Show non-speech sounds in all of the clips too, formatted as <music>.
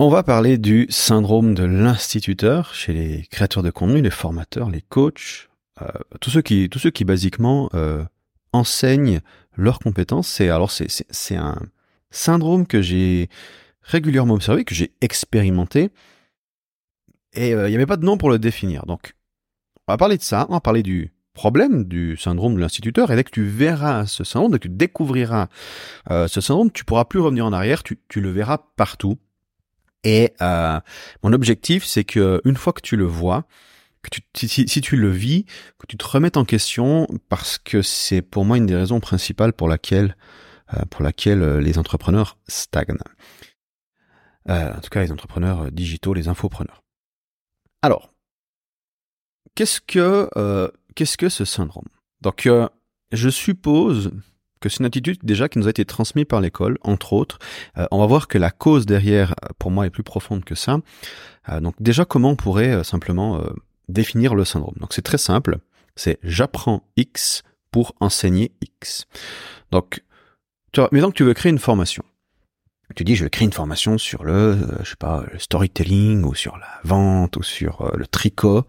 On va parler du syndrome de l'instituteur chez les créateurs de contenu, les formateurs, les coachs, euh, tous ceux qui, tous ceux qui basiquement euh, enseignent leurs compétences. C'est alors c'est un syndrome que j'ai régulièrement observé, que j'ai expérimenté, et euh, il n'y avait pas de nom pour le définir. Donc, on va parler de ça, on va parler du problème du syndrome de l'instituteur, et dès que tu verras ce syndrome, dès que tu découvriras ce syndrome, tu pourras plus revenir en arrière, tu le verras partout. Et euh, mon objectif, c'est que une fois que tu le vois, que tu, si, tu le vis, que tu te remettes en question, parce que c'est pour moi une des raisons principales pour laquelle, euh, pour laquelle euh, les entrepreneurs stagnent. Euh, en tout cas, les entrepreneurs digitaux, les infopreneurs. Alors, qu'est-ce que euh, qu'est-ce que ce syndrome? Donc, euh, je suppose c'est une attitude déjà qui nous a été transmise par l'école, entre autres. Euh, on va voir que la cause derrière, euh, pour moi, est plus profonde que ça. Euh, donc déjà, comment on pourrait simplement définir le syndrome? Donc c'est très simple. C'est j'apprends X pour enseigner X. Donc, tu vois, que tu veux créer une formation. Tu dis, je vais créer une formation sur le, je sais le storytelling ou sur la vente ou sur le tricot.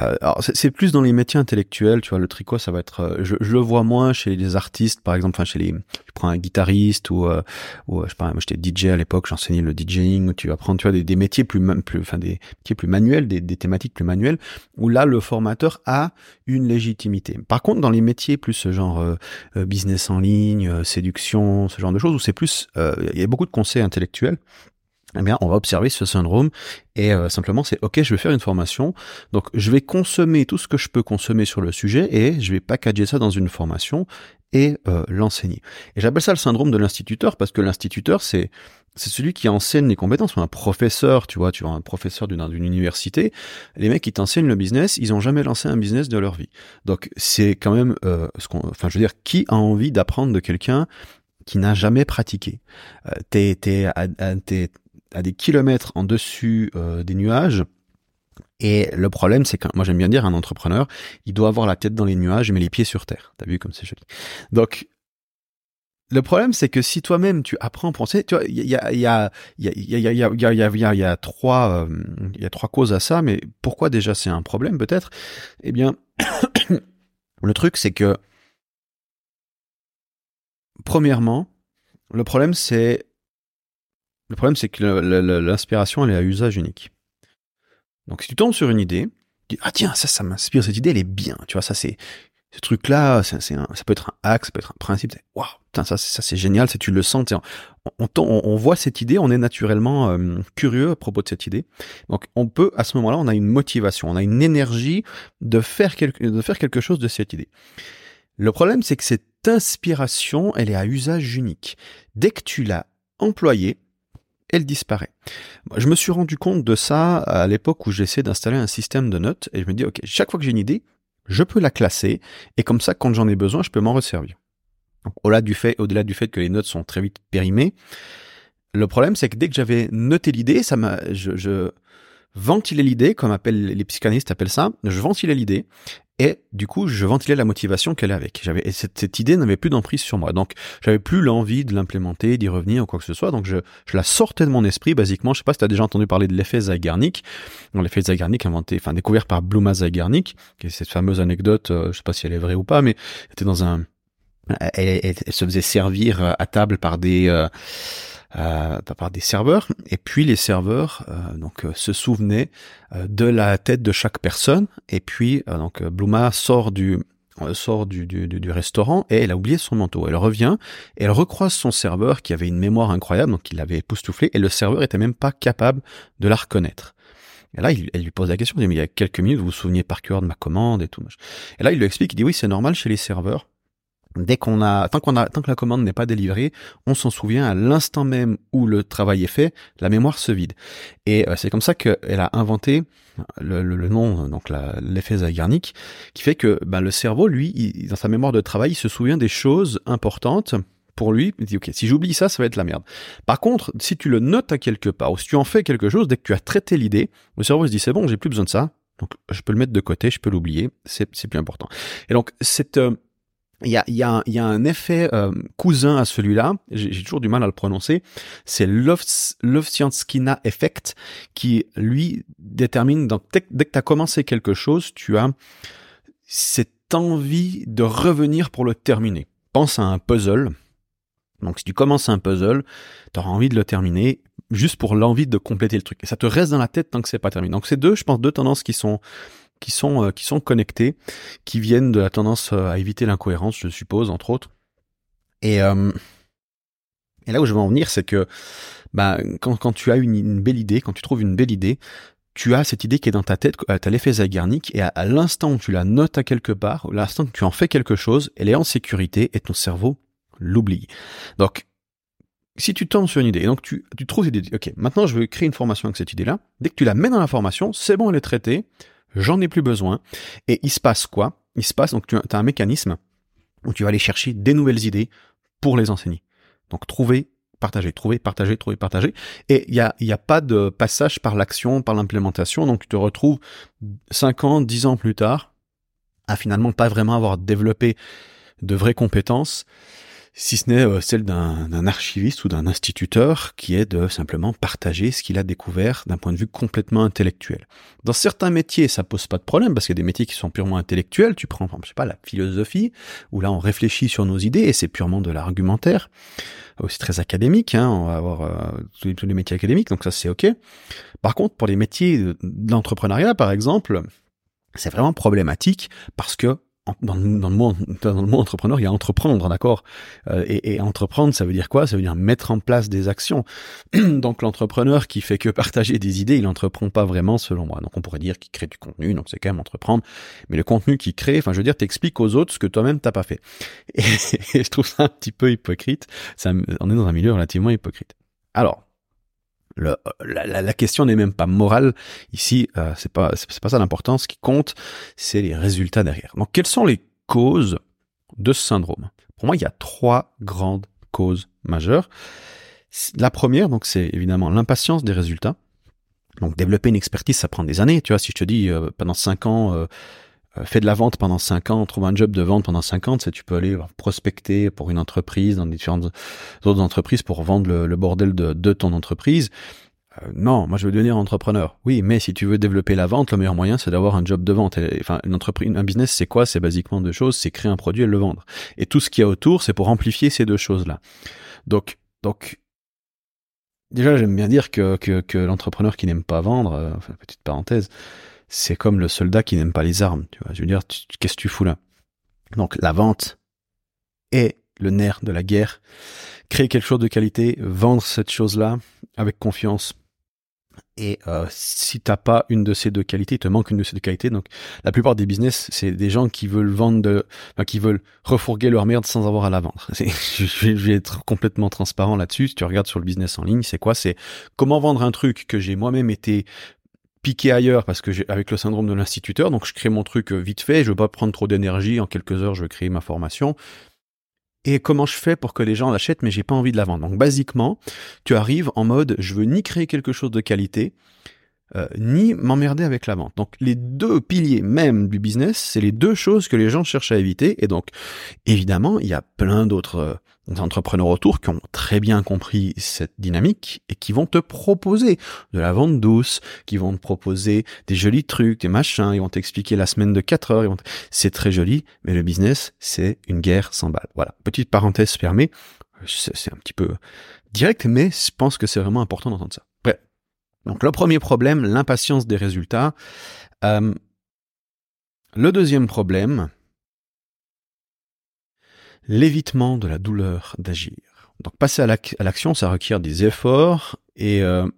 Euh, alors c'est plus dans les métiers intellectuels, tu vois, le tricot, ça va être, euh, je, je, le vois moins chez les artistes, par exemple, enfin chez les, tu prends un guitariste ou, euh, je sais pas, moi j'étais DJ à l'époque, j'enseignais le DJing, où tu apprends, tu vois, des, métiers plus, enfin des métiers plus manuels, des, thématiques plus manuelles, où là le formateur a une légitimité. Par contre, dans les métiers plus genre business en ligne, séduction, ce genre de choses, où c'est plus, il y a beaucoup de conseils intellectuels eh bien, on va observer ce syndrome et euh, simplement c'est ok, je vais faire une formation, donc je vais consommer tout ce que je peux consommer sur le sujet et je vais packager ça dans une formation et euh, l'enseigner. Et j'appelle ça le syndrome de l'instituteur parce que l'instituteur c'est c'est celui qui enseigne les compétences. Un professeur, tu vois, tu vois un professeur d'une université, les mecs qui t'enseignent le business, ils ont jamais lancé un business de leur vie. Donc c'est quand même euh, ce qu'on, enfin je veux dire, qui a envie d'apprendre de quelqu'un qui n'a jamais pratiqué? Euh, t'es, t'es, t'es, à des kilomètres en dessus des nuages. Et le problème, c'est que moi j'aime bien dire un entrepreneur, il doit avoir la tête dans les nuages mais les pieds sur terre. T'as vu comme c'est joli. Donc le problème, c'est que si toi-même tu apprends à penser, tu vois, il y a, il y a, il y a, il y a, il y y trois, il y a trois causes à ça. Mais pourquoi déjà c'est un problème peut-être Eh bien, le truc, c'est que premièrement, le problème, c'est le problème, c'est que l'inspiration, elle est à usage unique. Donc, si tu tombes sur une idée, tu dis, ah tiens, ça, ça m'inspire, cette idée, elle est bien. Tu vois, ça, c'est, ce truc-là, ça peut être un axe, ça peut être un principe. Waouh, putain, ça, ça c'est génial, c'est tu le sens. On, on, voit cette idée, on est naturellement euh, curieux à propos de cette idée. Donc, on peut, à ce moment-là, on a une motivation, on a une énergie de faire de faire quelque chose de cette idée. Le problème, c'est que cette inspiration, elle est à usage unique. Dès que tu l'as employée, elle disparaît. Je me suis rendu compte de ça à l'époque où j'essaie d'installer un système de notes et je me dis, ok, chaque fois que j'ai une idée, je peux la classer et comme ça, quand j'en ai besoin, je peux m'en resservir. au-delà du fait, que les notes sont très vite périmées, le problème, c'est que dès que j'avais noté l'idée, ça m'a, je, je ventilais l'idée, comme appellent les psychanalystes appellent ça, je ventilais l'idée et du coup, je ventilais la motivation qu'elle avait. J'avais cette, cette idée n'avait plus d'emprise sur moi. Donc, j'avais plus l'envie de l'implémenter, d'y revenir ou quoi que ce soit. Donc, je, je la sortais de mon esprit, basiquement. Je sais pas si tu as déjà entendu parler de l'effet Zeigarnik. L'effet Zeigarnik inventé, enfin découvert par Bluma Zeigarnik, qui cette fameuse anecdote. Euh, je sais pas si elle est vraie ou pas, mais elle était dans un, elle, elle, se faisait servir à table par des euh, euh, par des serveurs, et puis les serveurs euh, donc euh, se souvenaient euh, de la tête de chaque personne, et puis donc Bluma sort du sort du, du, du, restaurant et elle a oublié son manteau. Elle revient et elle recroise son serveur qui avait une mémoire incroyable, donc il l'avait époustouflé, et le serveur était même pas capable de la reconnaître. Et là, il, elle lui pose la question, il dit, mais il y a quelques minutes, vous vous souveniez par cœur de ma commande et tout. Et là, il lui explique, il dit, oui, c'est normal chez les serveurs Dès qu'on a, tant qu'on a, tant que la commande n'est pas délivrée, on s'en souvient à l'instant même où le travail est fait, la mémoire se vide. Et euh, c'est comme ça qu'elle a inventé le, le, nom, donc l'effet Zeigarnik, qui fait que ben, le cerveau, lui, dans sa mémoire de travail, il se souvient des choses importantes pour lui, il dit ok, si j'oublie ça, ça va être la merde. Par contre, si tu le notes à quelque part, ou si tu en fais quelque chose, dès que tu as traité l'idée, le cerveau se dit c'est bon, j'ai plus besoin de ça, donc je peux le mettre de côté, je peux l'oublier, c'est plus important. Et donc cette euh, il y a, y, a, y a, un effet euh, cousin à celui-là, j'ai toujours du mal à le prononcer, c'est l'Ovsianskina effect qui, lui, détermine, donc, dès, que tu as commencé quelque chose, tu as cette envie de revenir pour le terminer. Pense à un puzzle. Donc si tu commences un puzzle, tu auras envie de le terminer juste pour l'envie de compléter le truc. Et ça te reste dans la tête tant que c'est pas terminé. Donc c'est deux, je pense, deux tendances qui sont qui sont, euh, qui sont connectés, qui viennent de la tendance euh, à éviter l'incohérence, je suppose, entre autres. Et, euh, et là où je veux en venir, c'est que bah, quand, quand tu as une, belle idée, quand tu trouves une belle idée, tu as cette idée qui est dans ta tête, tu as l'effet Zeigarnik, et à, à l'instant où tu la notes à quelque part, à l'instant que tu en fais quelque chose, elle est en sécurité et ton cerveau l'oublie. Donc, si tu tombes sur une idée, et donc tu, tu trouves cette idée, ok, maintenant je veux créer une formation avec cette idée-là, dès que tu la mets dans la formation, c'est bon, elle est traitée, j'en ai plus besoin. Et il se passe quoi? Il se passe, donc tu as un mécanisme où tu vas aller chercher des nouvelles idées pour les enseigner. Donc trouver, partager, trouver, partager, trouver, partager. Et il n'y a, y a pas de passage par l'action, par l'implémentation. Donc tu te retrouves 5 ans, 10 ans plus tard à finalement pas vraiment avoir développé de vraies compétences si ce n'est euh, celle d'un archiviste ou d'un instituteur qui est de simplement partager ce qu'il a découvert d'un point de vue complètement intellectuel. Dans certains métiers, ça pose pas de problème parce qu'il y a des métiers qui sont purement intellectuels. Tu prends, je sais pas, la philosophie où là on réfléchit sur nos idées et c'est purement de l'argumentaire. Aussi très académique, hein, on va avoir euh, tous, les, métiers académiques, donc ça c'est ok. Par contre, pour les métiers de l'entrepreneuriat, par exemple, c'est vraiment problématique parce que dans, le, dans, le mot, dans le mot entrepreneur, il y a entreprendre, d'accord? Euh, et, et, entreprendre, ça veut dire quoi? Ça veut dire mettre en place des actions. <clears throat> donc l'entrepreneur qui fait que partager des idées, il entreprend pas vraiment, selon moi. Donc on pourrait dire qu'il crée du contenu, donc c'est quand même entreprendre. Mais le contenu qu'il crée, enfin je veux dire, t'expliques aux autres ce que toi-même t'as pas fait. <laughs> Et, et, je trouve ça un petit peu hypocrite. Ça, on est dans un milieu relativement hypocrite. Alors, la, question n'est même pas morale ici, euh, c'est pas c'est pas ça l'important. Ce qui compte, c'est les résultats derrière. Donc, quelles sont les causes de ce syndrome? Pour moi, il y a trois grandes causes majeures. La première, donc, c'est évidemment l'impatience des résultats. Donc, développer une expertise, ça prend des années. Tu vois, si je te dis euh, pendant cinq ans, euh, fais de la vente pendant 5 ans, trouve un job de vente pendant 5 ans, tu peux aller prospecter pour une entreprise, dans différentes autres entreprises pour vendre le, bordel de, ton entreprise. Euh, non, moi je veux devenir entrepreneur. Oui, mais si tu veux développer la vente, le meilleur moyen c'est d'avoir un job de vente. enfin, une entreprise, un business, c'est quoi? C'est basiquement deux choses, c'est créer un produit et le vendre. Et tout ce qu'il y a autour, c'est pour amplifier ces deux choses-là. Donc, donc, déjà j'aime bien dire que, que, l'entrepreneur qui n'aime pas vendre, euh, enfin, petite parenthèse, c'est comme le soldat qui n'aime pas les armes. Tu vois, je veux dire, qu'est-ce que tu fous là? Donc la vente est le nerf de la guerre. Créer quelque chose de qualité, vendre cette chose-là avec confiance. Et euh, si t'as pas une de ces deux qualités, il te manque une de ces deux qualités. Donc, la plupart des business, c'est des gens qui veulent vendre, de, qui veulent refourguer leur merde sans avoir à la vendre. <laughs> Je vais être complètement transparent là-dessus. Si tu regardes sur le business en ligne, c'est quoi? C'est comment vendre un truc que j'ai moi-même été piqué ailleurs parce que j'ai avec le syndrome de l'instituteur, donc je crée mon truc euh, vite fait, je veux pas prendre trop d'énergie, en quelques heures je vais créer ma formation. Et comment je fais pour que les gens l'achètent mais j'ai pas envie de la vendre? Donc basiquement, tu arrives en mode je veux ni créer quelque chose de qualité, euh, ni m'emmerder avec la vente. Donc les deux piliers même du business, c'est les deux choses que les gens cherchent à éviter. Et donc évidemment, il y a plein d'autres euh, entrepreneurs autour qui ont très bien compris cette dynamique et qui vont te proposer de la vente douce, qui vont te proposer des jolis trucs, des machins, ils vont t'expliquer la semaine de 4 heures, c'est très joli, mais le business, c'est une guerre sans balles. Voilà, petite parenthèse fermée, c'est un petit peu direct, mais je pense que c'est vraiment important d'entendre ça. Donc le premier problème, l'impatience des résultats. Euh, le deuxième problème, l'évitement de la douleur d'agir. Donc passer à l'action, ça requiert des efforts et euh,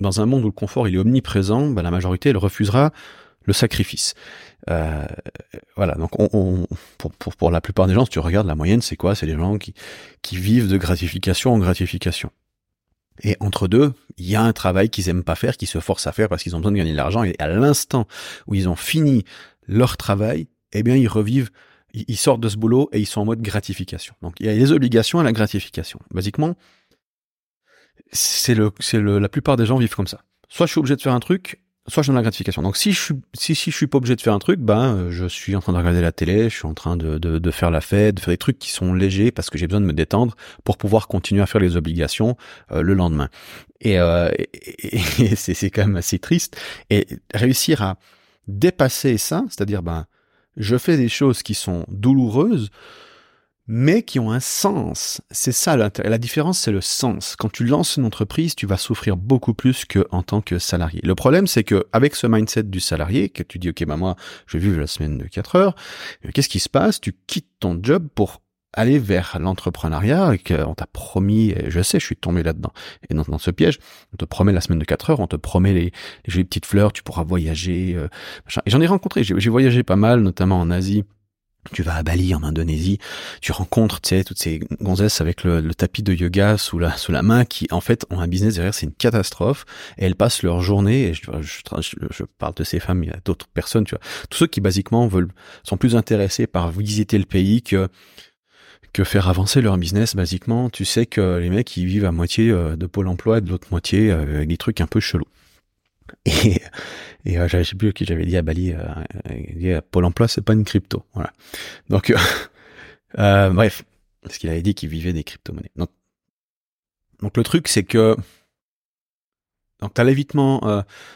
dans un monde où le confort est omniprésent, ben, la majorité elle refusera le sacrifice. Euh, voilà, donc on, pour, la plupart des gens, si tu regardes la moyenne, c'est quoi? C'est des gens qui vivent de gratification en gratification. Et entre deux, il y a un travail qu'ils aiment pas faire, qu'ils se forcent à faire parce qu'ils ont besoin de gagner de l'argent. Et à l'instant où ils ont fini leur travail, eh bien, ils revivent ils sortent de ce boulot et ils sont en mode gratification. Donc il y a les obligations et la gratification. Basiquement, c'est le, c'est le, la plupart des gens vivent comme ça. Soit je suis obligé de faire un truc, soit je donne la gratification. Donc si je suis si, si je suis pas obligé de faire un truc, ben euh, je suis en train de regarder la télé, je suis en train de, de, de faire la fête, de faire des trucs qui sont légers parce que j'ai besoin de me détendre pour pouvoir continuer à faire les obligations euh, le lendemain. Et, euh, et, et c'est c'est quand même assez triste. Et réussir à dépasser ça, c'est-à-dire ben je fais des choses qui sont douloureuses mais qui ont un sens. C'est ça l'intérêt. La différence, c'est le sens. Quand tu lances une entreprise, tu vas souffrir beaucoup plus qu'en tant que salarié. Le problème, c'est que avec ce mindset du salarié, que tu dis, OK, bah moi, je vais vivre la semaine de 4 heures, euh, qu'est-ce qui se passe? Tu quittes ton job pour aller vers l'entrepreneuriat et qu'on t'a promis, et je sais, je suis tombé là-dedans, et dans, ce piège, on te promet la semaine de 4 heures, on te promet les, les petites fleurs, tu pourras voyager, euh, et j'en ai rencontré, j'ai voyagé pas mal, notamment en Asie, tu vas à Bali en Indonésie, tu rencontres toutes ces gonzesses avec le, tapis de yoga sous la main qui en fait ont un business derrière, c'est une catastrophe et elles passent leur journée et je, parle de ces femmes, il y a d'autres personnes, tu vois, tous ceux qui basiquement veulent sont plus intéressés par visiter le pays que que faire avancer leur business basiquement, tu sais que les mecs ils vivent à moitié euh, de pôle emploi et de l'autre moitié euh, avec des trucs un peu chelous. <laughs> Et, et euh, sais plus qui j'avais dit à Bali, euh, euh Pôle emploi, c'est pas une crypto. Voilà. Donc, euh, <laughs> euh, bref, parce qu'il avait dit qu'il vivait des crypto-monnaies. Donc, le truc, c'est que donc as l'évitement,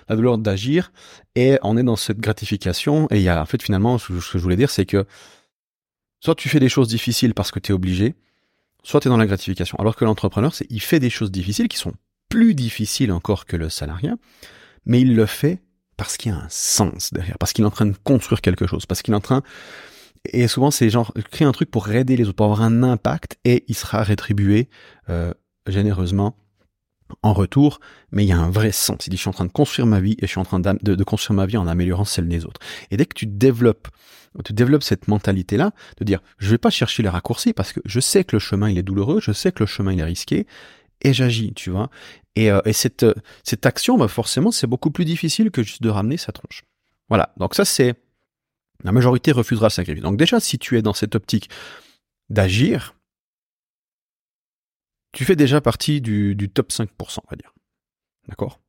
la douleur d'agir, et on est dans cette gratification. Et il y a en fait finalement, ce que je voulais dire, c'est que soit tu fais des choses difficiles parce que tu es obligé, soit tu es dans la gratification. Alors que l'entrepreneur, c'est il fait des choses difficiles qui sont plus difficiles encore que le salariat, mais il le fait parce qu'il y a un sens derrière, parce qu'il est en train de construire quelque chose, parce qu'il est en train et souvent c'est genre créer un truc pour aider les autres, pour avoir un impact et il sera rétribué euh, généreusement en retour, mais il y a un vrai sens. Il dit je suis en train de construire ma vie et je suis en train de, de construire ma vie en améliorant celle des autres. Et dès que tu développes tu développes cette mentalité là de dire je vais pas chercher les raccourcis parce que je sais que le chemin il est douloureux, je sais que le chemin il est risqué et j'agis, tu vois. Et, euh, euh, cette action, bah forcément, c'est beaucoup plus difficile que juste de ramener sa tronche. Voilà, donc ça c'est... La majorité refusera le sacrifice. Donc déjà, si tu es dans cette optique d'agir, tu fais déjà partie du, top 5%, on va dire. D'accord?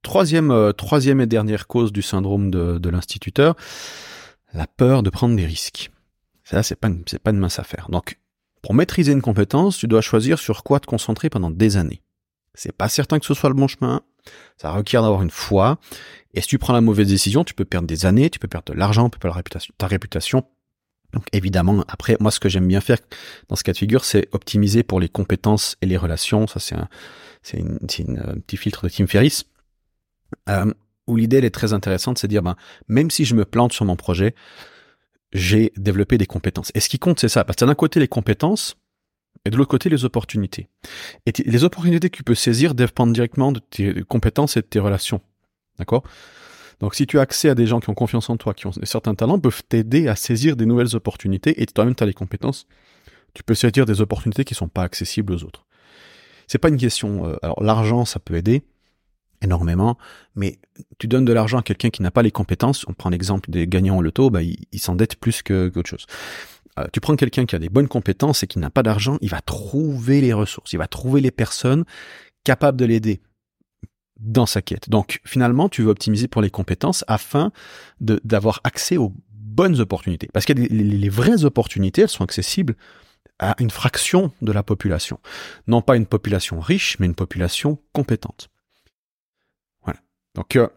Troisième, euh, troisième et dernière cause du syndrome de, de l'instituteur, la peur de prendre des risques. Ça, c'est pas, c'est pas une mince affaire. Donc, pour maîtriser une compétence, tu dois choisir sur quoi te concentrer pendant des années. C'est pas certain que ce soit le bon chemin. Ça requiert d'avoir une foi. Et si tu prends la mauvaise décision, tu peux perdre des années, tu peux perdre de l'argent, tu peux perdre réputation, ta réputation. Donc évidemment, après, moi, ce que j'aime bien faire dans ce cas de figure, c'est optimiser pour les compétences et les relations. Ça, c'est un, c'est une, un petit filtre de Tim Ferriss. Euh, où l'idée, elle est très intéressante, c'est de dire, ben, même si je me plante sur mon projet, j'ai développé des compétences. Et ce qui compte, c'est ça. Parce que d'un côté, les compétences, et de l'autre côté, les opportunités. Et les opportunités que tu peux saisir dépendent directement de tes compétences et de tes relations. D'accord? Donc, si tu as accès à des gens qui ont confiance en toi, qui ont certains talents, peuvent t'aider à saisir des nouvelles opportunités, et toi-même, tu as les compétences, tu peux saisir des opportunités qui sont pas accessibles aux autres. C'est pas une question... Euh, alors, l'argent, ça peut aider, énormément, mais tu donnes de l'argent à quelqu'un qui n'a pas les compétences, on prend l'exemple des gagnants au loto, bah, il, s'endette plus que qu'autre chose. Euh, tu prends quelqu'un qui a des bonnes compétences et qui n'a pas d'argent, il va trouver les ressources, il va trouver les personnes capables de l'aider dans sa quête. Donc finalement, tu veux optimiser pour les compétences afin d'avoir accès aux bonnes opportunités. Parce que les, les vraies opportunités, elles sont accessibles à une fraction de la population. Non pas une population riche, mais une population compétente. Donc, euh,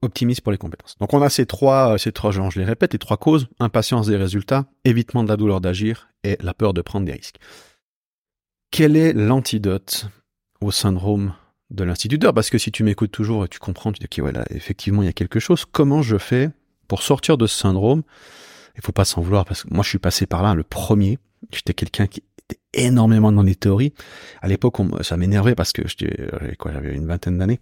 optimise pour les compétences. Donc, on a ces trois, euh, ces trois je les répète, les trois causes impatience des résultats, évitement de la douleur d'agir et la peur de prendre des risques. Quel est l'antidote au syndrome de l'instituteur? Parce que si tu m'écoutes toujours et tu comprends, tu dis, ok, voilà, effectivement, il y a quelque chose. Comment je fais pour sortir de ce syndrome? Il faut pas s'en vouloir parce que moi, je suis passé par là, le premier. J'étais quelqu'un qui était énormément dans les théories. À l'époque, ça m'énervait parce que j'avais une vingtaine d'années.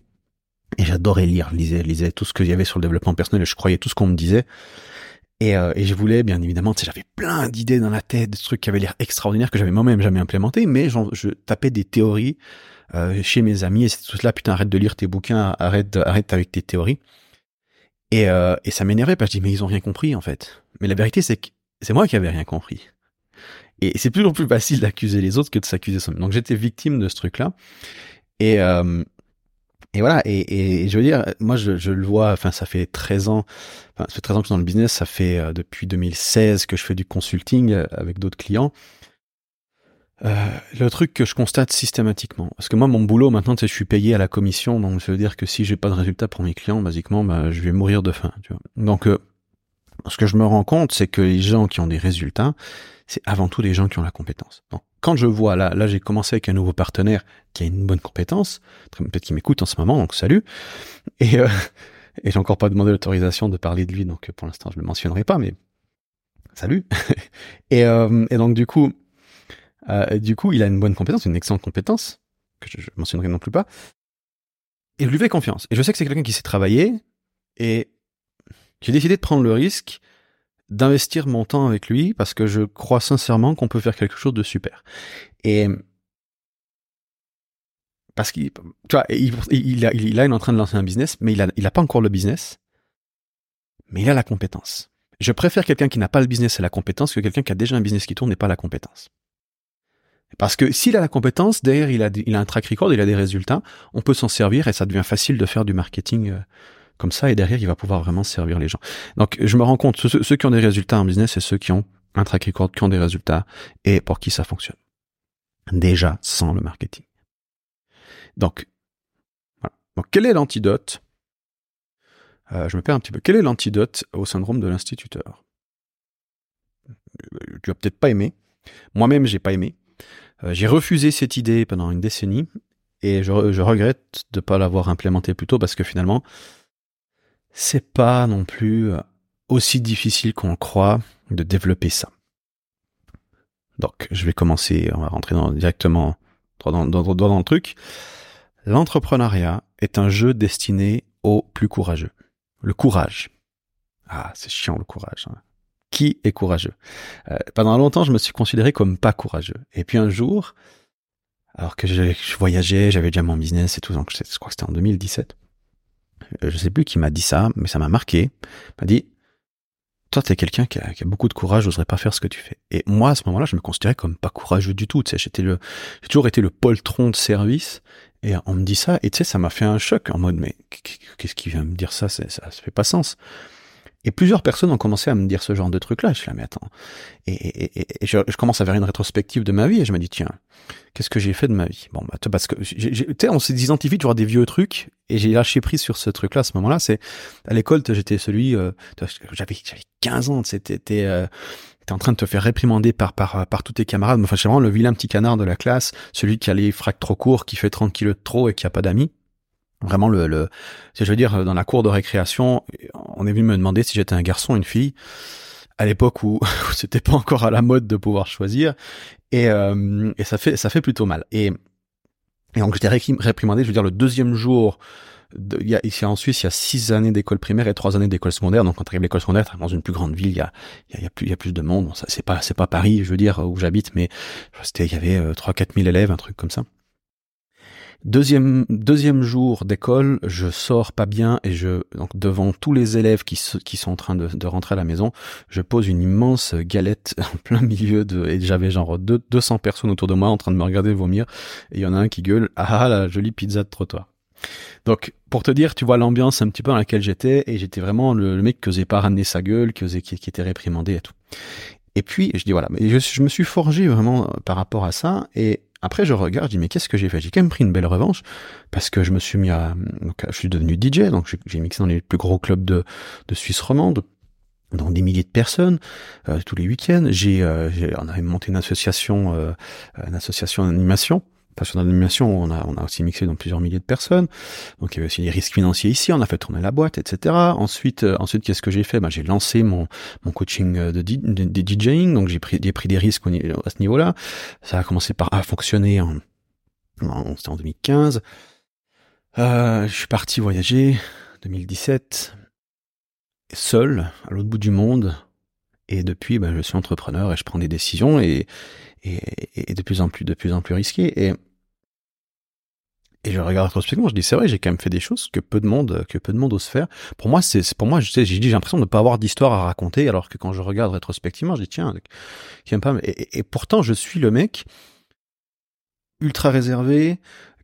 Et j'adorais lire, lisais, lisais tout ce qu'il y avait sur le développement personnel, et je croyais tout ce qu'on me disait. Et, euh, et je voulais, bien évidemment, tu sais, j'avais plein d'idées dans la tête, des trucs qui avaient l'air extraordinaires que j'avais moi-même jamais implémenté, mais je tapais des théories euh, chez mes amis, et c'est tout cela, putain, arrête de lire tes bouquins, arrête, arrête avec tes théories. Et, euh, et ça m'énervait parce que je dis, mais ils ont rien compris, en fait. Mais la vérité, c'est que c'est moi qui avais rien compris. Et c'est toujours plus facile d'accuser les autres que de s'accuser soi-même. Donc j'étais victime de ce truc-là. Et, et voilà, et, je veux dire, moi je, le vois, enfin ça fait 13 ans, ça fait 13 ans que je suis dans le business, ça fait euh, depuis 2016 que je fais du consulting euh, avec d'autres clients. Euh, le truc que je constate systématiquement, parce que moi mon boulot maintenant, sais, je suis payé à la commission, donc ça veut dire que si j'ai pas de résultat pour mes clients, basiquement, bah, je vais mourir de faim. Donc euh, ce que je me rends compte, c'est que les gens qui ont des résultats, c'est avant tout les gens qui ont la compétence. Quand je vois, là, là j'ai commencé avec un nouveau partenaire qui a une bonne compétence, peut-être qu'il m'écoute en ce moment, donc salut. Et, euh, <laughs> et j'ai encore pas demandé l'autorisation de parler de lui, donc pour l'instant je le mentionnerai pas, mais salut. <laughs> et, euh, et donc du coup, euh, du coup, il a une bonne compétence, une excellente compétence que je, je mentionnerai non plus pas. Et je lui fais confiance. Et je sais que c'est quelqu'un qui sait travailler. Et j'ai décidé de prendre le risque d'investir mon temps avec lui parce que je crois sincèrement qu'on peut faire quelque chose de super. Et parce qu'il, tu vois, il, il, a, il, est en train de lancer un business, mais il a, il a pas encore le business, mais il a la compétence. Je préfère quelqu'un qui n'a pas le business et la compétence que quelqu'un qui a déjà un business qui tourne et pas la compétence. Parce que s'il a la compétence, derrière il a, il a un track record, il a des résultats, on peut s'en servir et ça devient facile de faire du marketing euh, comme ça et derrière il va pouvoir vraiment servir les gens. Donc je me rends compte, ceux, qui ont des résultats en business, c'est ceux qui ont un track record, qui ont des résultats et pour qui ça fonctionne. Déjà sans le marketing. Donc, voilà. Quel est l'antidote euh, Je me perds un petit peu. Quel est l'antidote au syndrome de l'instituteur? Tu as peut-être pas aimé. Moi-même, j'ai pas aimé. Euh, j'ai refusé cette idée pendant une décennie et je, je regrette de ne pas l'avoir implémentée plus tôt parce que finalement, c'est pas non plus euh, aussi difficile qu'on croit de développer ça. Donc, je vais commencer, on va rentrer dans, directement dans, dans, le truc. L'entrepreneuriat est un jeu destiné aux plus courageux. Le courage. Ah, c'est chiant le courage. Hein. Qui est courageux? Euh, Pendant longtemps, je me suis considéré comme pas courageux. Et puis un jour, alors que je, voyageais, j'avais déjà mon business et tout, je, crois que c'était en 2017, euh, je sais plus qui m'a dit ça, mais ça m'a marqué. M'a dit, toi, t'es quelqu'un qui a, qui a, beaucoup de courage, j'oserais pas faire ce que tu fais. Et moi, à ce moment-là, je me considérais comme pas courageux du tout. Tu sais, j'étais le, j'ai toujours été le poltron de service. Et on me dit ça, et tu sais, ça m'a fait un choc en mode, mais qu'est-ce qui vient me dire ça, ça, ça fait pas sens. Et plusieurs personnes ont commencé à me dire ce genre de truc-là. Je suis là, mais attends. Et, et, et, et je, commence à faire une rétrospective de ma vie et je me dis, tiens, qu'est-ce que j'ai fait de ma vie? Bon, bah, parce que, tu sais, on s'identifie toujours à des vieux trucs et j'ai lâché prise sur ce truc-là à ce moment-là. C'est, à l'école, j'étais celui, euh, j'avais, j'avais 15 ans, c'était, euh, en train de te faire réprimander par, par, par tous tes camarades. Enfin, c'est vraiment le vilain petit canard de la classe, celui qui a les fracs trop courts, qui fait 30 kilos de trop et qui a pas d'amis. Vraiment le, le je veux dire dans la cour de récréation, on est venu me demander si j'étais un garçon une fille à l'époque où, <laughs> où c'était pas encore à la mode de pouvoir choisir et, euh, et ça fait ça fait plutôt mal. Et et donc j'étais réprimandé, je veux dire le deuxième jour de, il y a, ici en Suisse, il y a six années d'école primaire et trois années d'école secondaire. Donc, quand tu arrives à l'école secondaire, dans une plus grande ville, il y a, il y a, plus, il y a plus de monde. Bon, ça, c'est pas, c'est pas Paris, je veux dire, où j'habite, mais c'était, il y avait euh, trois, quatre mille élèves, un truc comme ça. Deuxième, deuxième jour d'école, je sors pas bien et je, donc devant tous les élèves qui, qui sont en train de, de, rentrer à la maison, je pose une immense galette <laughs> en plein milieu de, et j'avais genre deux, 200 personnes autour de moi en train de me regarder vomir et il y en a un qui gueule, ah, la jolie pizza de trottoir. Donc, pour te dire, tu vois l'ambiance un petit peu dans laquelle j'étais, et j'étais vraiment le, le, mec qui osait pas ramener sa gueule, qui osait, qui, qui était réprimandé et tout. Et puis, je dis voilà, mais je, je, me suis forgé vraiment par rapport à ça, et après, je regarde, je dis, mais qu'est-ce que j'ai fait? J'ai quand même pris une belle revanche, parce que je me suis mis à... Donc, je suis devenu DJ, donc j'ai mixé dans les plus gros clubs de, de Suisse romande, dans des milliers de personnes euh, tous les week-ends. J'ai, euh, on avait monté une association, euh, une association d'animation d'animation, on a, on a aussi mixé dans plusieurs milliers de personnes. Donc il y avait aussi les risques financiers ici, on a fait tourner la boîte, etc. Ensuite, euh, ensuite qu'est-ce que j'ai fait? Ben, J'ai lancé mon, mon coaching de, de, DJing, donc j'ai pris, pris des risques à ce niveau-là. Ça a commencé par à fonctionner en, en, en 2015. Euh, je suis parti voyager 2017 seul à l'autre bout du monde et depuis ben, je suis entrepreneur et je prends des décisions et, et, et, de plus en plus de plus en plus risquées et et je regarde rétrospectivement, je dis c'est vrai, j'ai quand même fait des choses que peu de monde, que peu de monde ose faire. Pour moi, c'est pour moi, j'ai j'ai l'impression de ne pas avoir d'histoire à raconter, alors que quand je regarde rétrospectivement, je dis tiens, qui aime pas. Et, pourtant, je suis le mec ultra réservé,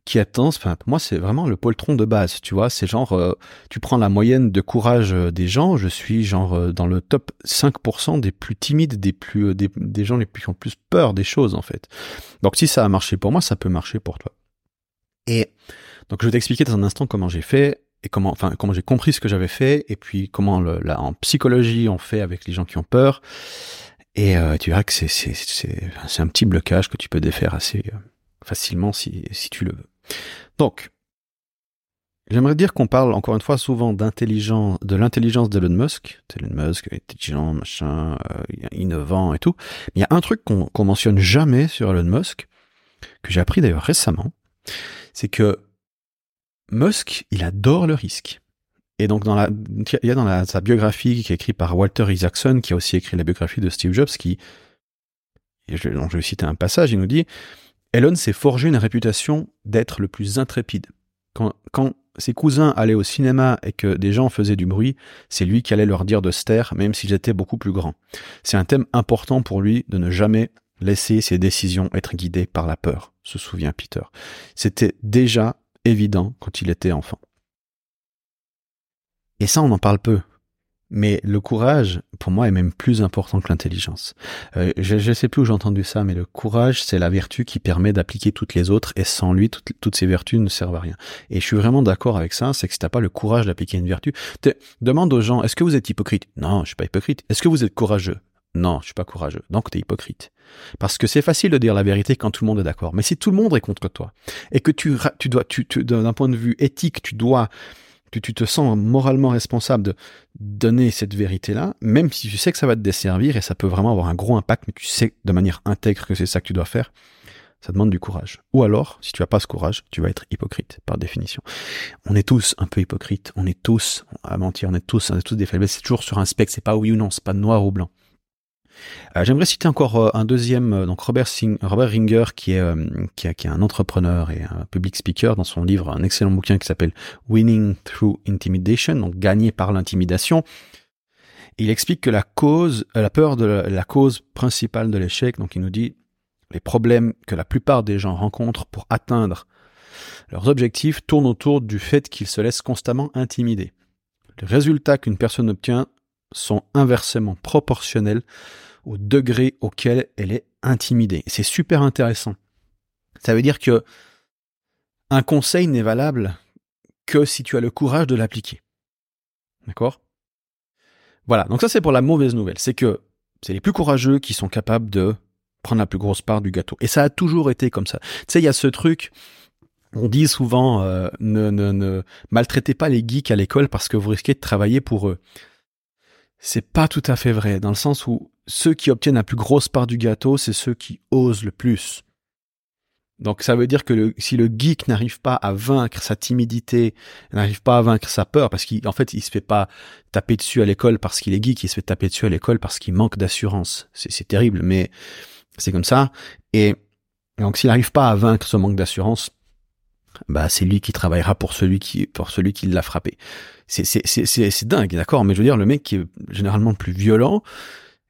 qui a tendance, enfin pour moi c'est vraiment le poltron de base, tu vois, c'est genre euh, tu prends la moyenne de courage euh, des gens, je suis genre euh, dans le top 5% des plus timides, des plus des, des gens les plus qui ont plus peur des choses en fait. Donc si ça a marché pour moi, ça peut marcher pour toi. Et donc je vais t'expliquer dans un instant comment j'ai fait et comment enfin comment j'ai compris ce que j'avais fait et puis comment le, là en psychologie on fait avec les gens qui ont peur. Et tu verras que c'est c'est c'est un petit blocage que tu peux défaire assez facilement si si tu le veux. Donc, j'aimerais dire qu'on parle encore une fois souvent d'intelligence, de l'intelligence d'Elon Musk. Elon Musk, intelligent, machin, euh, innovant et tout. Mais il y a un truc qu'on qu'on mentionne jamais sur Elon Musk, que j'ai appris d'ailleurs récemment, c'est que Musk, il adore le risque. Et donc, dans il y a dans sa biographie qui est écrite par Walter Isaacson, qui a aussi écrit la biographie de Steve Jobs, qui, je vais citer un passage, il nous dit, Elon s'est forgé une réputation d'être le plus intrépide. Quand, quand, ses cousins allaient au cinéma et que des gens faisaient du bruit, c'est lui qui allait leur dire de se taire, même s'ils étaient beaucoup plus grands. C'est un thème important pour lui de ne jamais laisser ses décisions être guidées par la peur, se souvient Peter. C'était déjà évident quand il était enfant. Et ça, on en parle peu. Mais le courage, pour moi, est même plus important que l'intelligence. Euh, je ne sais plus où j'ai entendu ça, mais le courage, c'est la vertu qui permet d'appliquer toutes les autres, et sans lui, toutes, toutes ces vertus ne servent à rien. Et je suis vraiment d'accord avec ça, c'est que si t'as pas le courage d'appliquer une vertu, demande aux gens, est-ce que vous êtes hypocrite? Non, je suis pas hypocrite. Est-ce que vous êtes courageux? Non, je suis pas courageux. Donc tu es hypocrite. Parce que c'est facile de dire la vérité quand tout le monde est d'accord. Mais si tout le monde est contre toi et que tu, tu dois, tu, tu d'un point de vue éthique, tu dois tu te sens moralement responsable de donner cette vérité-là, même si tu sais que ça va te desservir et ça peut vraiment avoir un gros impact, mais tu sais de manière intègre que c'est ça que tu dois faire, ça demande du courage. Ou alors, si tu n'as pas ce courage, tu vas être hypocrite, par définition. On est tous un peu hypocrites, on est tous, à mentir, on est tous, on est tous des faiblesses, c'est toujours sur un spectre, c'est pas oui ou non, c'est pas noir ou blanc. Euh, j'aimerais citer encore euh, un deuxième, euh, donc Robert, Ringer, qui est, qui, est un entrepreneur et un public speaker dans son livre, un excellent bouquin qui s'appelle Winning Through Intimidation, donc gagner par l'intimidation. Il explique que la cause, la peur de la, cause principale de l'échec, donc il nous dit les problèmes que la plupart des gens rencontrent pour atteindre leurs objectifs tournent autour du fait qu'ils se laissent constamment intimider. Les résultats qu'une personne obtient sont inversement proportionnels au degré auquel elle est intimidée. C'est super intéressant. Ça veut dire que un conseil n'est valable que si tu as le courage de l'appliquer. D'accord? Voilà, donc ça c'est pour la mauvaise nouvelle. C'est que c'est les plus courageux qui sont capables de prendre la plus grosse part du gâteau. Et ça a toujours été comme ça. Tu sais, il y a ce truc, on dit souvent, euh, ne, ne, ne maltraitez pas les geeks à l'école parce que vous risquez de travailler pour eux c'est pas tout à fait vrai, dans le sens où ceux qui obtiennent la plus grosse part du gâteau, c'est ceux qui osent le plus. Donc ça veut dire que si le geek n'arrive pas à vaincre sa timidité, n'arrive pas à vaincre sa peur, parce qu'en fait il se fait pas taper dessus à l'école parce qu'il est geek, il se fait taper dessus à l'école parce qu'il manque d'assurance. C'est terrible, mais c'est comme ça. Et donc s'il n'arrive pas à vaincre ce manque d'assurance, bah c'est lui qui travaillera pour celui qui pour celui qui l'a frappé. C'est c'est c'est c'est dingue, d'accord, mais je veux dire le mec qui est généralement le plus violent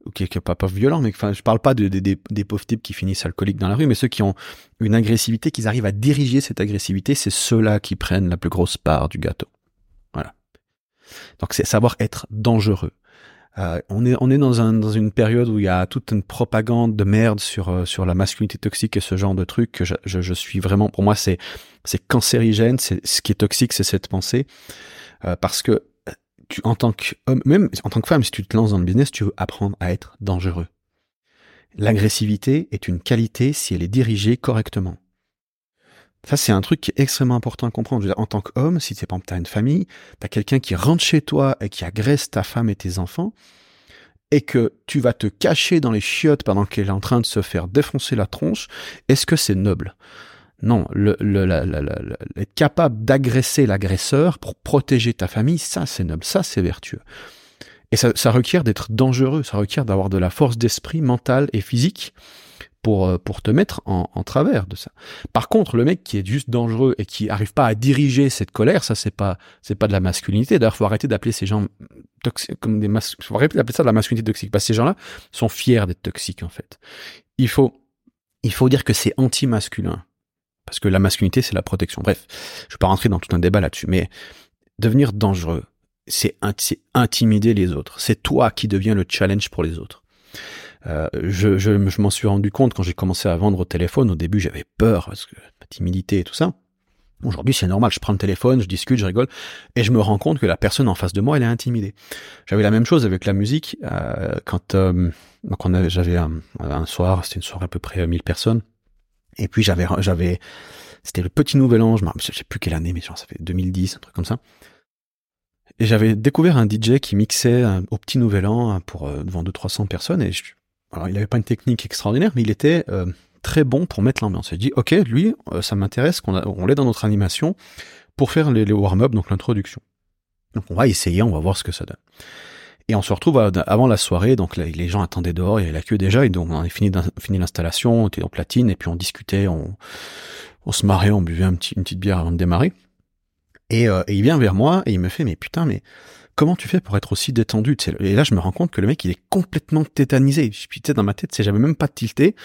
ou qui est pas pas violent, mais enfin je parle pas de, des des pauvres types qui finissent alcooliques dans la rue, mais ceux qui ont une agressivité, qu'ils arrivent à diriger cette agressivité, c'est ceux-là qui prennent la plus grosse part du gâteau. Voilà. Donc c'est savoir être dangereux. Euh, on est on est dans un dans une période où il y a toute une propagande de merde sur euh, sur la masculinité toxique et ce genre de trucs que je, je, je suis vraiment pour moi c'est c'est cancérigène c'est ce qui est toxique c'est cette pensée. Euh, parce que tu en tant qu'homme même en tant que femme si tu te lances dans le business tu veux apprendre à être dangereux. L'agressivité est une qualité si elle est dirigée correctement ça, c'est un truc qui est extrêmement important à comprendre. en tant qu'homme, si exemple, t'as une famille, t'as quelqu'un qui rentre chez toi et qui agresse ta femme et tes enfants, et que tu vas te cacher dans les chiottes pendant qu'elle est en train de se faire défoncer la tronche, est-ce que c'est noble? Non, le, le, être capable d'agresser l'agresseur pour protéger ta famille, ça c'est noble, ça c'est vertueux. Et ça, ça requiert d'être dangereux, ça requiert d'avoir de la force d'esprit mentale et physique pour, euh, pour te mettre en, en, travers de ça. Par contre, le mec qui est juste dangereux et qui arrive pas à diriger cette colère, ça c'est pas c'est pas de la masculinité. D'ailleurs, faut arrêter d'appeler ces gens toxiques comme des mas faut arrêter d'appeler ça de la masculinité toxique parce que ces gens-là sont fiers d'être toxiques en fait. Il faut il faut dire que c'est anti-masculin Parce que la masculinité, c'est la protection. Bref, je vais pas rentrer dans tout un débat là-dessus, mais devenir dangereux, c'est intimider les autres. C'est toi qui deviens le challenge pour les autres. Euh, je, je, je m'en suis rendu compte quand j'ai commencé à vendre au téléphone. Au début, j'avais peur parce que ma timidité et tout ça. Aujourd'hui, c'est normal. Je prends le téléphone, je discute, je rigole, et je me rends compte que la personne en face de moi, elle est intimidée. J'avais la même chose avec la musique euh, quand euh, j'avais un, soir, c'était une soirée à peu près 1000 personnes, et puis j'avais j'avais c'était le petit nouvel an, je, sais plus quelle année, mais ça fait 2010, un truc comme ça. Et j'avais découvert un DJ qui mixait au petit nouvel an pour euh, devant 200-300 personnes, et je, alors il avait pas une technique extraordinaire, mais il était euh, très bon pour mettre l'ambiance. Il dit, ok, lui, euh, ça m'intéresse qu'on on l'ait dans notre animation pour faire les, warm-up, donc l'introduction. Donc on va essayer, on va voir ce que ça donne. Et on se retrouve avant la soirée, donc les gens attendaient dehors, il y avait la queue déjà, et donc on a fini, l'installation, on était en platine, et puis on discutait, on, se marrait, on buvait une petite bière avant de démarrer. Euh, et, il vient vers moi et il me fait mais putain mais comment tu fais pour être aussi détendu Et là je me rends compte que le mec il est complètement tétanisé. Tu sais dans ma tête c'est j'avais même pas tilté.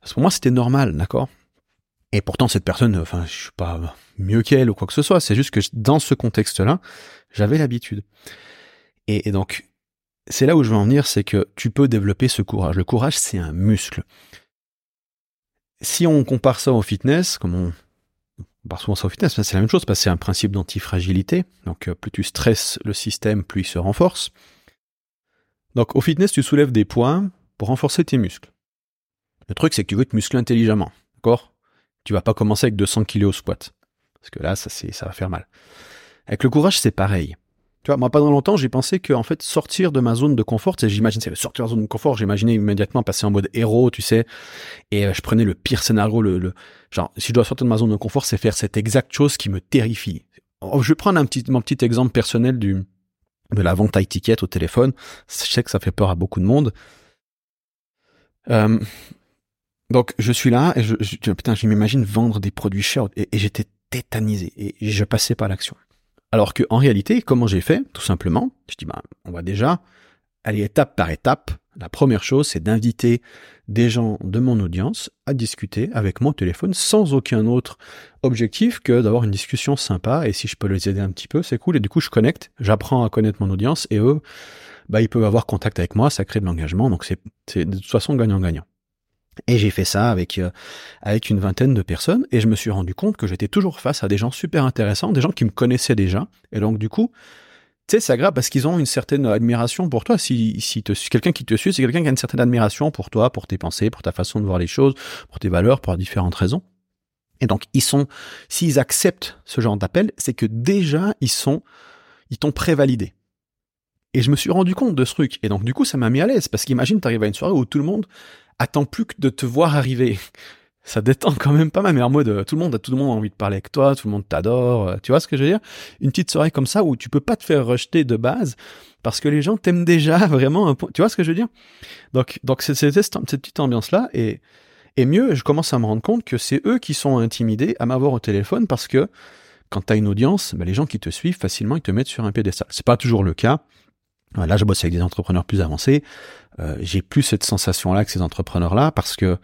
Parce que pour moi c'était normal, d'accord? Et pourtant cette personne, enfin je suis pas mieux qu'elle ou quoi que ce soit. C'est juste que dans ce contexte-là j'avais l'habitude. Et, et donc c'est là où je veux en venir, c'est que tu peux développer ce courage. Le courage c'est un muscle. Si on compare ça au fitness, comme on, parce qu'on au fitness, c'est la même chose, parce que c'est un principe d'antifragilité. Donc, euh, plus tu stresses le système, plus il se renforce. Donc, au fitness, tu soulèves des poids pour renforcer tes muscles. Le truc, c'est que tu veux te muscler intelligemment. D'accord? Tu vas pas commencer avec 200 kg au squat. Parce que là, ça, ça va faire mal. Avec le courage, c'est pareil. Tu vois, moi, pendant longtemps, j'ai pensé que, en fait, sortir de ma zone de confort, j'imagine, c'est sortir de ma zone de confort, j'imaginais immédiatement passer en mode héros, tu sais, et euh, je prenais le pire scénario, le, genre, si je dois sortir de ma zone de confort, c'est faire cette exacte chose qui me terrifie. Oh, je vais prendre un petit, mon petit exemple personnel du, de la vente à étiquette au téléphone. Je sais que ça fait peur à beaucoup de monde. Euh, donc, je suis là, et je, je putain, je m'imagine vendre des produits chers, et, j'étais tétanisé, et je passais pas l'action. Alors que en réalité, comment j'ai fait Tout simplement, je dis bah, on va déjà aller étape par étape. La première chose, c'est d'inviter des gens de mon audience à discuter avec mon téléphone sans aucun autre objectif que d'avoir une discussion sympa. Et si je peux les aider un petit peu, c'est cool. Et du coup, je connecte, j'apprends à connaître mon audience et eux, bah, ils peuvent avoir contact avec moi, ça crée de l'engagement. Donc c'est de toute façon gagnant-gagnant. Et j'ai fait ça avec euh, avec une vingtaine de personnes et je me suis rendu compte que j'étais toujours face à des gens super intéressants, des gens qui me connaissaient déjà. Et donc du coup, tu sais, c'est agréable parce qu'ils ont une certaine admiration pour toi. Si si, te, quelqu'un qui te suit, c'est quelqu'un qui a une certaine admiration pour toi, pour tes pensées, pour ta façon de voir les choses, pour tes valeurs, pour différentes raisons. Et donc ils sont, s'ils acceptent ce genre d'appel, c'est que déjà ils sont, ils t'ont prévalidé. Et je me suis rendu compte de ce truc. Et donc, du coup, ça m'a mis à l'aise. Parce qu'imagine, t'arrives à une soirée où tout le monde attends plus que de te voir arriver. Ça détend quand même pas mal, mais en mode, tout le monde a tout le monde a envie de parler avec toi, tout le monde t'adore. Euh, tu vois ce que je veux dire? Une petite soirée comme ça où tu peux pas te faire rejeter de base parce que les gens t'aiment déjà <laughs> vraiment. Un point. Tu vois ce que je veux dire? Donc, donc c'est cette, cette petite ambiance là et et mieux, je commence à me rendre compte que c'est eux qui sont intimidés à m'avoir au téléphone parce que quand tu as une audience, ben les gens qui te suivent facilement, ils te mettent sur un piédestal. C'est pas toujours le cas. Là, je bosse avec des entrepreneurs plus avancés. Euh, j'ai plus cette sensation-là que ces entrepreneurs-là parce que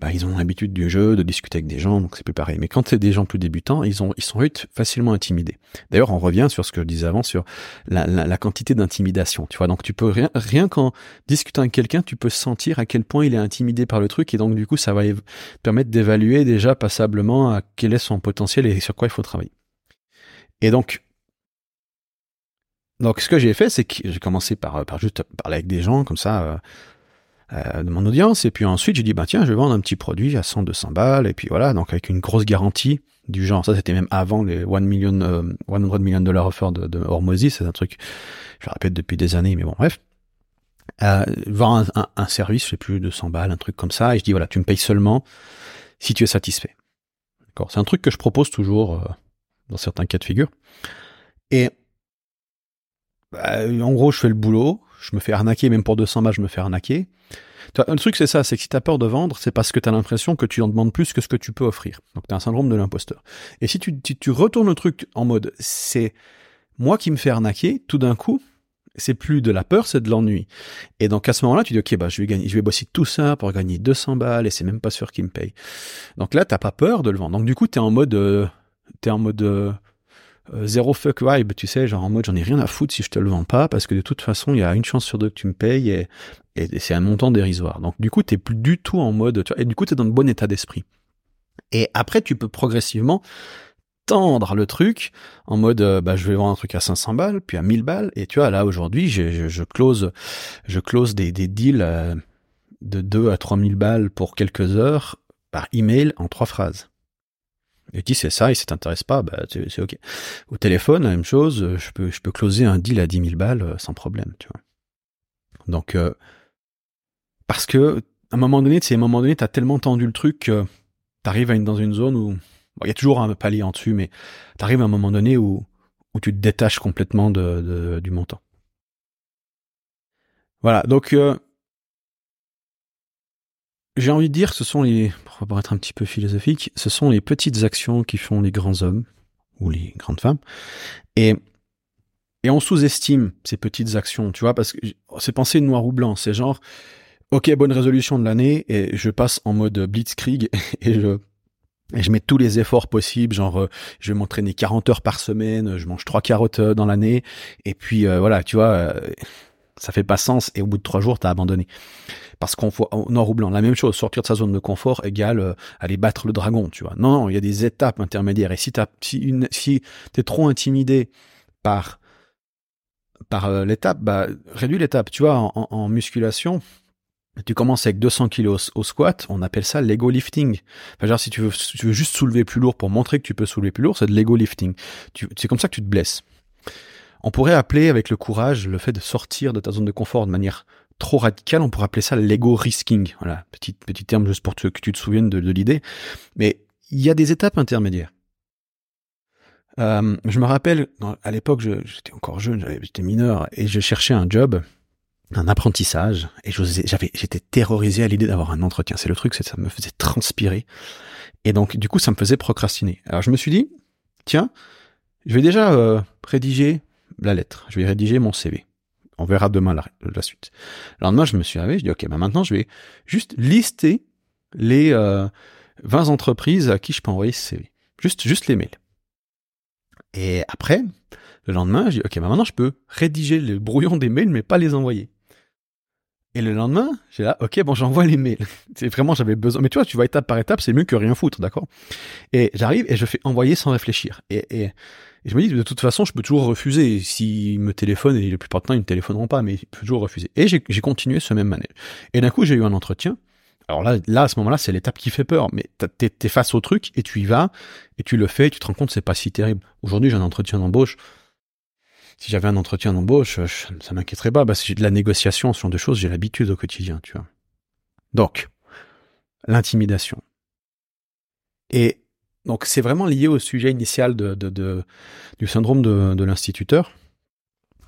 bah, ils ont l'habitude du jeu, de discuter avec des gens, donc c'est plus pareil. Mais quand c'est des gens plus débutants, ils ont ils sont facilement intimidés. D'ailleurs, on revient sur ce que je disais avant sur la, la, quantité d'intimidation. Tu vois, donc tu peux rien rien qu'en discutant avec quelqu'un, tu peux sentir à quel point il est intimidé par le truc et donc du coup, ça va permettre d'évaluer déjà passablement à quel est son potentiel et sur quoi il faut travailler. Et donc, donc, ce que j'ai fait, c'est que j'ai commencé par, par juste parler avec des gens comme ça euh, euh, de mon audience, et puis ensuite j'ai dit bah tiens, je vais vendre un petit produit à 100, 200 balles, et puis voilà, donc avec une grosse garantie du genre. Ça, c'était même avant les 1 million, euh, 100 million dollars offer de, de Hormozy, c'est un truc, je le répète depuis des années, mais bon, bref. Euh, vendre un, un, service, je sais plus, 200 balles, un truc comme ça, et je dis voilà, tu me payes seulement si tu es satisfait. D'accord, c'est un truc que je propose toujours euh, dans certains cas de figure. Et bah, en gros, je fais le boulot, je me fais arnaquer, même pour 200 balles, je me fais arnaquer. Le truc, c'est ça, c'est que si t'as peur de vendre, c'est parce que t'as l'impression que tu en demandes plus que ce que tu peux offrir. Donc t'as un syndrome de l'imposteur. Et si tu, tu retournes le truc en mode, c'est moi qui me fais arnaquer, tout d'un coup, c'est plus de la peur, c'est de l'ennui. Et donc à ce moment-là, tu dis ok, bah je vais gagner, je vais bosser tout ça pour gagner 200 balles et c'est même pas sûr qu'il me paye. Donc là, t'as pas peur de le vendre. Donc du coup, t'es en mode, euh, t'es en mode euh, euh, zéro fuck vibe, tu sais, genre en mode j'en ai rien à foutre si je te le vends pas parce que de toute façon, il y a une chance sur deux que tu me payes et, c'est un montant dérisoire. Donc du coup, t'es plus du tout en mode, tu vois, et du coup, t'es dans le bon état d'esprit. Et après, tu peux progressivement tendre le truc en mode euh, bah je vais vendre un truc à 500 balles puis à 1000 balles et tu vois là aujourd'hui je, close je close des, des deals euh, de 2 à 3000 balles pour quelques heures par email en trois phrases et dis c'est ça et si t'intéresse pas bah c'est ok au téléphone la même chose je peux je peux closer un deal à 10 000 balles euh, sans problème tu vois donc parce que à un moment donné, tu sais, à un moment donné, t'as tellement tendu le truc que t'arrives dans une zone où il y a toujours un palier en dessus, mais tu arrives à un moment donné où, où tu te détaches complètement de, du montant. Voilà, donc euh, j'ai envie de dire ce sont les, pour être un petit peu philosophique, ce sont les petites actions qui font les grands hommes ou les grandes femmes. Et, on sous-estime ces petites actions, tu vois, parce que c'est pensé noir ou blanc, c'est genre, ok, bonne résolution de l'année, et je passe en mode blitzkrieg <laughs> et je et je mets tous les efforts possibles, genre euh, je vais m'entraîner 40 heures par semaine, je mange trois carottes euh, dans l'année, et puis euh, voilà, tu vois, ça fait pas sens, et au bout de trois jours, t'as abandonné. Parce qu'on voit noir ou blanc, la même chose, sortir de sa zone de confort égale aller battre le dragon, tu vois. Non, non, il y a des étapes intermédiaires, et si si, si t'es trop intimidé par par l'étape, bah réduis l'étape, tu vois, en, en musculation, tu commences avec 200 kilos au squat, on appelle ça l'ego lifting. Enfin, genre, si tu veux, tu veux juste soulever plus lourd pour montrer que tu peux soulever plus lourd, c'est de l'ego lifting. C'est comme ça que tu te blesses. On pourrait appeler avec le courage le fait de sortir de ta zone de confort de manière trop radicale, on pourrait appeler ça l'ego risking. Voilà, petit, petit terme juste pour que tu te souviennes de, l'idée. Mais il y a des étapes intermédiaires. Euh, je me rappelle, à l'époque, j'étais encore jeune, j'étais mineur, et je cherchais un job un apprentissage et j'avais j'étais terrorisé à l'idée d'avoir un entretien. C'est le truc, c'est ça me faisait transpirer et donc du coup ça me faisait procrastiner. Alors je me suis dit tiens, je vais déjà euh, rédiger la lettre, je vais rédiger mon CV. On verra demain la, suite. Le lendemain, je me suis réveillé, je dis ok, bah maintenant je vais juste lister les euh, 20 entreprises à qui je peux envoyer ce CV. Juste juste les mails. Et après, le lendemain, je dis ok, bah maintenant je peux rédiger le brouillon des mails mais pas les envoyer. Et le lendemain, j'ai là, ok, bon, j'envoie les mails. <laughs> C'est vraiment, j'avais besoin. Mais tu vois, tu vas étape par étape, c'est mieux que rien foutre, d'accord? Et j'arrive et je fais envoyer sans réfléchir. Et, je me dis, de toute façon, je peux toujours refuser. S'ils me téléphonent, et la plupart du temps, ils ne téléphoneront pas, mais je peux toujours refuser. Et j'ai continué ce même manège. Et d'un coup, j'ai eu un entretien. Alors là, là, à ce moment-là, c'est l'étape qui fait peur. Mais t'es es face au truc et tu y vas et tu le fais. Et tu te rends compte, c'est pas si terrible. Aujourd'hui, j'ai un entretien d'embauche si j'avais un entretien d'embauche, ça m'inquiéterait pas, parce que j'ai de la négociation, ce genre de choses, j'ai l'habitude au quotidien, tu vois. Donc, l'intimidation. Et donc, c'est vraiment lié au sujet initial de, du syndrome de, l'instituteur.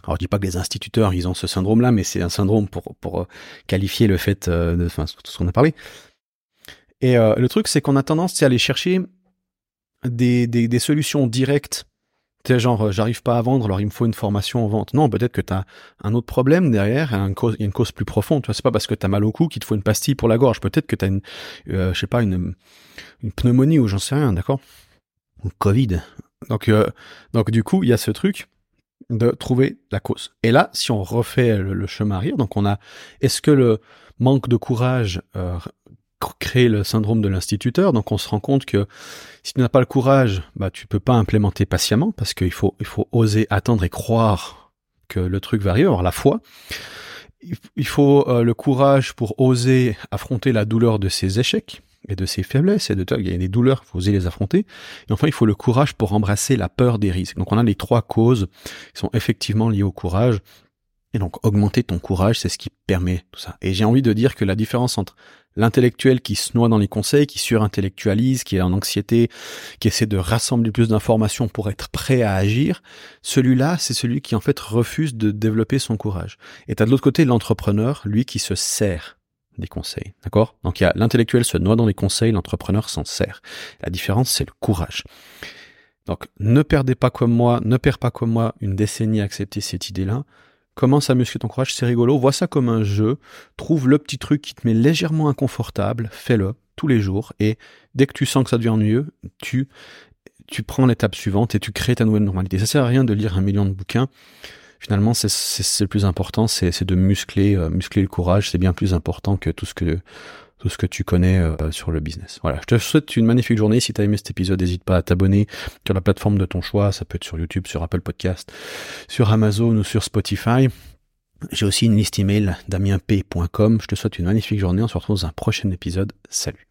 Alors, je dis pas que les instituteurs, ils ont ce syndrome-là, mais c'est un syndrome pour, pour euh, qualifier le fait euh, de, enfin, tout ce qu'on a parlé. Et euh, le truc, c'est qu'on a tendance à aller chercher des, des solutions directes tu sais, genre, euh, j'arrive pas à vendre, alors il me faut une formation en vente. Non, peut-être que tu un autre problème derrière, il y a une cause plus profonde. Tu vois, c'est pas parce que tu as mal au cou qu'il te faut une pastille pour la gorge. Peut-être que tu as une, euh, je sais pas, une, une pneumonie ou j'en sais rien, d'accord? Covid. Donc, euh, donc du coup, il y a ce truc de trouver la cause. Et là, si on refait le, chemin arrière, donc on a, est-ce que le manque de courage créer le syndrome de l'instituteur. Donc on se rend compte que si tu n'as pas le courage, bah tu peux pas implémenter patiemment parce qu'il faut il faut oser attendre et croire que le truc va arriver, avoir la foi. Il faut euh, le courage pour oser affronter la douleur de ses échecs et de ses faiblesses et de il y a des douleurs, faut oser les affronter. Et enfin, il faut le courage pour embrasser la peur des risques. Donc on a les trois causes qui sont effectivement liées au courage. Et donc augmenter ton courage, c'est ce qui permet tout ça. Et j'ai envie de dire que la différence entre l'intellectuel qui se noie dans les conseils, qui surintellectualise, qui est en anxiété, qui essaie de rassembler plus d'informations pour être prêt à agir, celui-là, c'est celui qui en fait refuse de développer son courage. Et t'as de l'autre côté l'entrepreneur, lui qui se sert des conseils. D'accord? Donc il y a l'intellectuel se noie dans les conseils, l'entrepreneur s'en sert. La différence, c'est le courage. Donc ne perdez pas comme moi, ne perds pas comme moi une décennie à accepter cette idée-là commence à muscler ton courage, c'est rigolo, vois ça comme un jeu, trouve le petit truc qui te met légèrement inconfortable, fais-le tous les jours, et dès que tu sens que ça devient ennuyeux, tu, tu prends l'étape suivante et tu crées ta nouvelle normalité. Ça sert à rien de lire un million de bouquins. Finalement, c'est le plus important, c'est de muscler, euh, muscler le courage. C'est bien plus important que tout ce que tout ce que tu connais euh, sur le business. Voilà, je te souhaite une magnifique journée. Si tu aimé cet épisode, n'hésite pas à t'abonner sur la plateforme de ton choix. Ça peut être sur YouTube, sur Apple Podcast, sur Amazon ou sur Spotify. J'ai aussi une liste email damienp.com. Je te souhaite une magnifique journée. On se retrouve dans un prochain épisode. Salut.